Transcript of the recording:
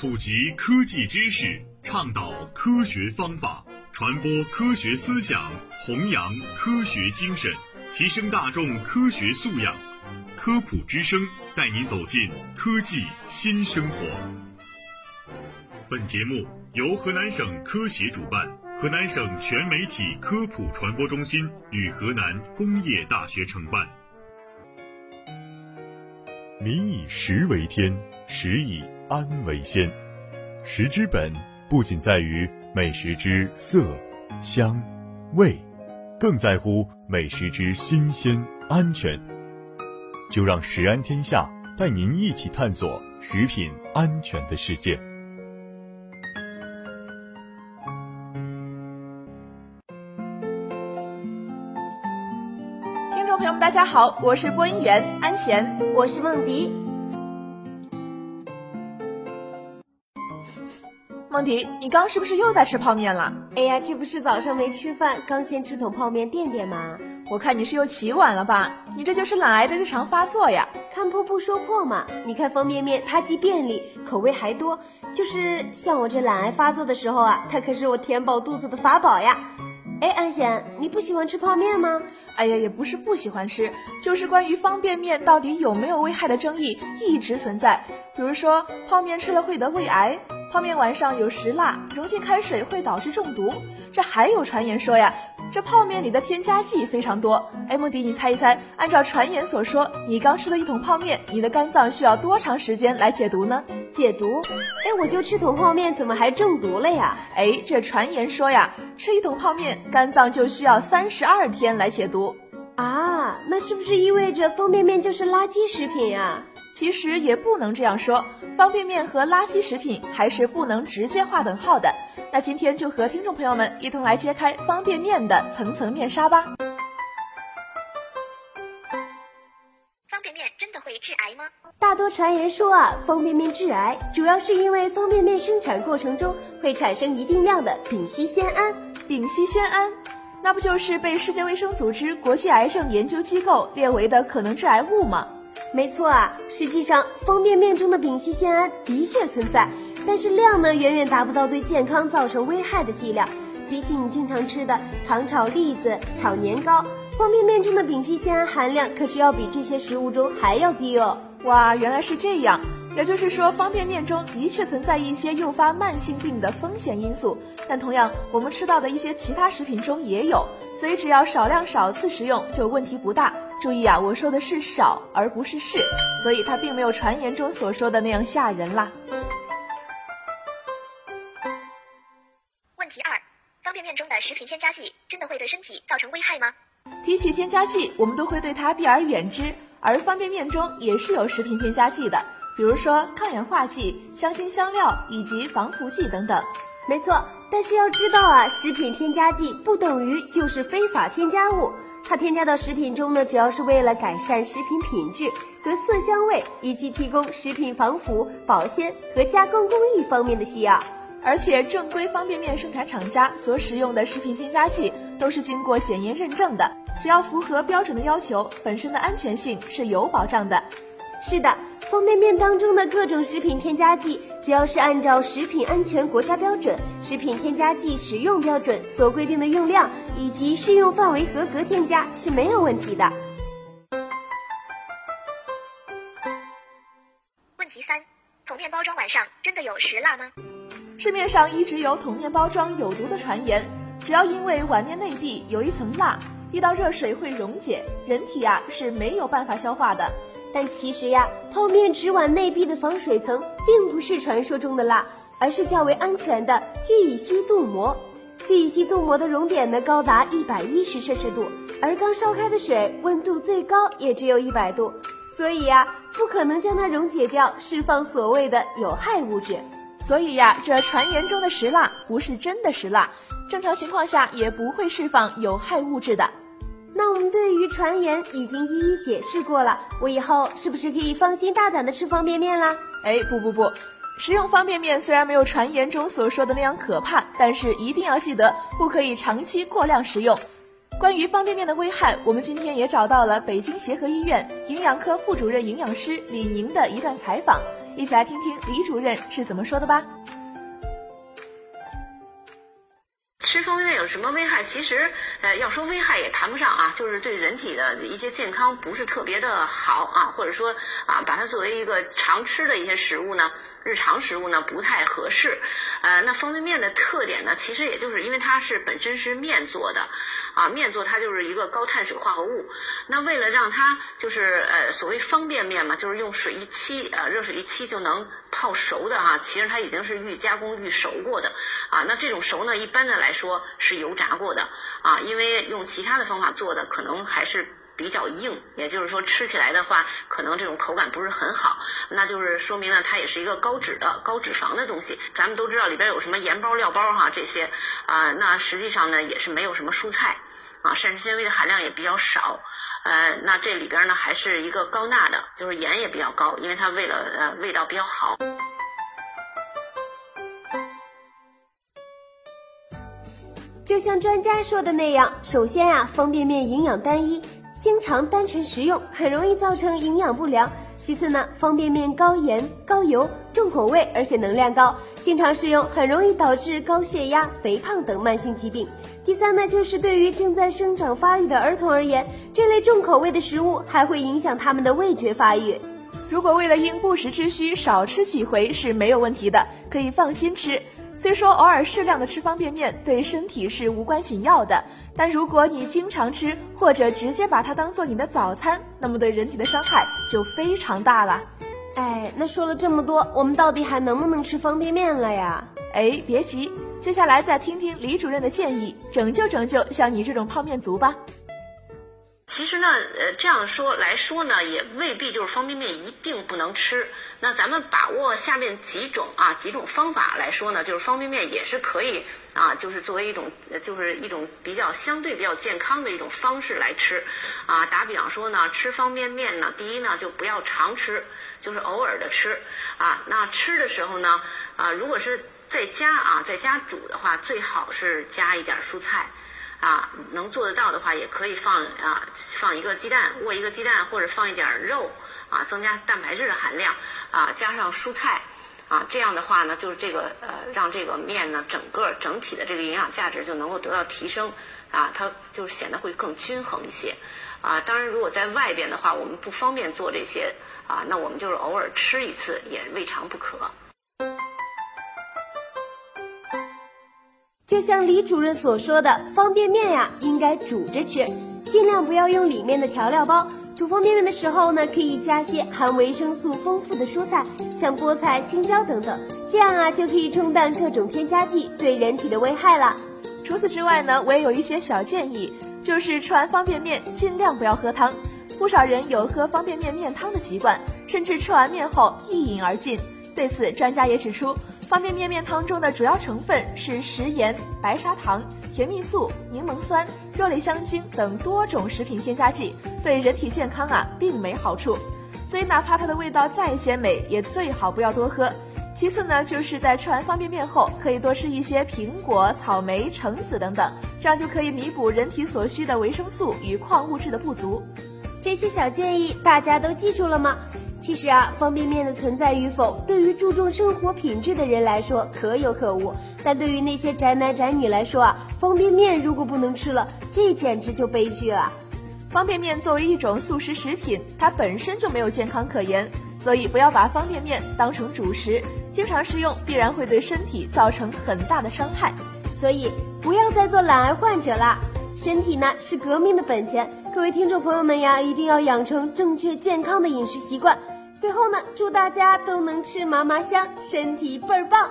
普及科技知识，倡导科学方法，传播科学思想，弘扬科学精神，提升大众科学素养。科普之声带您走进科技新生活。本节目由河南省科协主办，河南省全媒体科普传播中心与河南工业大学承办。民以食为天，食以安为先。食之本不仅在于美食之色、香、味，更在乎美食之新鲜、安全。就让食安天下带您一起探索食品安全的世界。听众朋友们，大家好，我是播音员安贤，我是梦迪。梦迪，你刚是不是又在吃泡面了？哎呀，这不是早上没吃饭，刚先吃桶泡面垫垫吗？我看你是又起晚了吧？你这就是懒癌的日常发作呀！看破不说破嘛！你看方便面，它既便利，口味还多，就是像我这懒癌发作的时候啊，它可是我填饱肚子的法宝呀！哎，安贤，你不喜欢吃泡面吗？哎呀，也不是不喜欢吃，就是关于方便面到底有没有危害的争议一直存在。比如说，泡面吃了会得胃癌，泡面碗上有石蜡，溶进开水会导致中毒。这还有传言说呀。这泡面里的添加剂非常多，哎，穆迪，你猜一猜，按照传言所说，你刚吃了一桶泡面，你的肝脏需要多长时间来解毒呢？解毒？哎，我就吃桶泡面，怎么还中毒了呀？哎，这传言说呀，吃一桶泡面，肝脏就需要三十二天来解毒。啊，那是不是意味着方便面就是垃圾食品呀？其实也不能这样说，方便面和垃圾食品还是不能直接划等号的。那今天就和听众朋友们一同来揭开方便面的层层面纱吧。方便面真的会致癌吗？大多传言说啊，方便面致癌，主要是因为方便面生产过程中会产生一定量的丙烯酰胺。丙烯酰胺，那不就是被世界卫生组织国际癌症研究机构列为的可能致癌物吗？没错啊，实际上方便面中的丙烯酰胺的确存在，但是量呢远远达不到对健康造成危害的剂量。比起你经常吃的糖炒栗子、炒年糕，方便面中的丙烯酰胺含量可是要比这些食物中还要低哦。哇，原来是这样，也就是说方便面中的确存在一些诱发慢性病的风险因素，但同样我们吃到的一些其他食品中也有，所以只要少量少次食用就问题不大。注意啊，我说的是少，而不是是，所以它并没有传言中所说的那样吓人啦。问题二：方便面中的食品添加剂真的会对身体造成危害吗？提起添加剂，我们都会对它避而远之，而方便面中也是有食品添加剂的，比如说抗氧化剂、香精香料以及防腐剂等等。没错，但是要知道啊，食品添加剂不等于就是非法添加物。它添加到食品中呢，主要是为了改善食品品质和色香味，以及提供食品防腐、保鲜和加工工艺方面的需要。而且，正规方便面生产厂家所使用的食品添加剂都是经过检验认证的，只要符合标准的要求，本身的安全性是有保障的。是的。方便面当中的各种食品添加剂，只要是按照食品安全国家标准、食品添加剂使用标准所规定的用量以及适用范围合格添加是没有问题的。问题三：桶面包装碗上真的有石蜡吗？市面上一直有桶面包装有毒的传言，只要因为碗面内壁有一层蜡，遇到热水会溶解，人体啊是没有办法消化的。但其实呀，泡面纸碗内壁的防水层并不是传说中的蜡，而是较为安全的聚乙烯镀膜。聚乙烯镀膜的熔点呢高达一百一十摄氏度，而刚烧开的水温度最高也只有一百度，所以呀，不可能将它溶解掉，释放所谓的有害物质。所以呀，这传言中的石蜡不是真的石蜡，正常情况下也不会释放有害物质的。那我们对于传言已经一一解释过了，我以后是不是可以放心大胆的吃方便面啦？哎，不不不，食用方便面虽然没有传言中所说的那样可怕，但是一定要记得不可以长期过量食用。关于方便面的危害，我们今天也找到了北京协和医院营养科副主任营养师李宁的一段采访，一起来听听李主任是怎么说的吧。什么危害？其实，呃，要说危害也谈不上啊，就是对人体的一些健康不是特别的好啊，或者说啊，把它作为一个常吃的一些食物呢。日常食物呢不太合适，呃，那方便面的特点呢，其实也就是因为它是本身是面做的，啊，面做它就是一个高碳水化合物。那为了让它就是呃所谓方便面嘛，就是用水一沏，呃，热水一沏就能泡熟的哈，其实它已经是预加工预熟过的，啊，那这种熟呢，一般的来说是油炸过的，啊，因为用其他的方法做的可能还是。比较硬，也就是说吃起来的话，可能这种口感不是很好。那就是说明呢，它也是一个高脂的、高脂肪的东西。咱们都知道里边有什么盐包、料包哈这些啊，那实际上呢也是没有什么蔬菜啊，膳食纤维的含量也比较少。呃，那这里边呢还是一个高钠的，就是盐也比较高，因为它为了呃味道比较好。就像专家说的那样，首先啊，方便面营养单一。经常单纯食用很容易造成营养不良。其次呢，方便面高盐、高油、重口味，而且能量高，经常食用很容易导致高血压、肥胖等慢性疾病。第三呢，就是对于正在生长发育的儿童而言，这类重口味的食物还会影响他们的味觉发育。如果为了应不时之需少吃几回是没有问题的，可以放心吃。虽说偶尔适量的吃方便面对身体是无关紧要的，但如果你经常吃或者直接把它当做你的早餐，那么对人体的伤害就非常大了。哎，那说了这么多，我们到底还能不能吃方便面了呀？哎，别急，接下来再听听李主任的建议，拯救拯救像你这种泡面族吧。其实呢，呃，这样说来说呢，也未必就是方便面一定不能吃。那咱们把握下面几种啊，几种方法来说呢，就是方便面也是可以啊，就是作为一种，就是一种比较相对比较健康的一种方式来吃。啊，打比方说呢，吃方便面呢，第一呢就不要常吃，就是偶尔的吃。啊，那吃的时候呢，啊，如果是在家啊，在家煮的话，最好是加一点蔬菜。啊，能做得到的话，也可以放啊，放一个鸡蛋，握一个鸡蛋，或者放一点肉，啊，增加蛋白质的含量，啊，加上蔬菜，啊，这样的话呢，就是这个呃，让这个面呢，整个整体的这个营养价值就能够得到提升，啊，它就是显得会更均衡一些，啊，当然如果在外边的话，我们不方便做这些，啊，那我们就是偶尔吃一次也未尝不可。就像李主任所说的，方便面呀应该煮着吃，尽量不要用里面的调料包。煮方便面的时候呢，可以加些含维生素丰富的蔬菜，像菠菜、青椒等等，这样啊就可以冲淡各种添加剂对人体的危害了。除此之外呢，我也有一些小建议，就是吃完方便面尽量不要喝汤。不少人有喝方便面面汤的习惯，甚至吃完面后一饮而尽。对此，专家也指出。方便面面汤中的主要成分是食盐、白砂糖、甜蜜素、柠檬酸、肉类香精等多种食品添加剂，对人体健康啊并没好处。所以哪怕它的味道再鲜美，也最好不要多喝。其次呢，就是在吃完方便面后，可以多吃一些苹果、草莓、橙子等等，这样就可以弥补人体所需的维生素与矿物质的不足。这些小建议大家都记住了吗？其实啊，方便面的存在与否，对于注重生活品质的人来说可有可无；但对于那些宅男宅女来说啊，方便面如果不能吃了，这简直就悲剧了。方便面作为一种速食食品，它本身就没有健康可言，所以不要把方便面当成主食，经常食用必然会对身体造成很大的伤害。所以不要再做懒癌患者啦，身体呢是革命的本钱。各位听众朋友们呀，一定要养成正确健康的饮食习惯。最后呢，祝大家都能吃麻麻香，身体倍儿棒。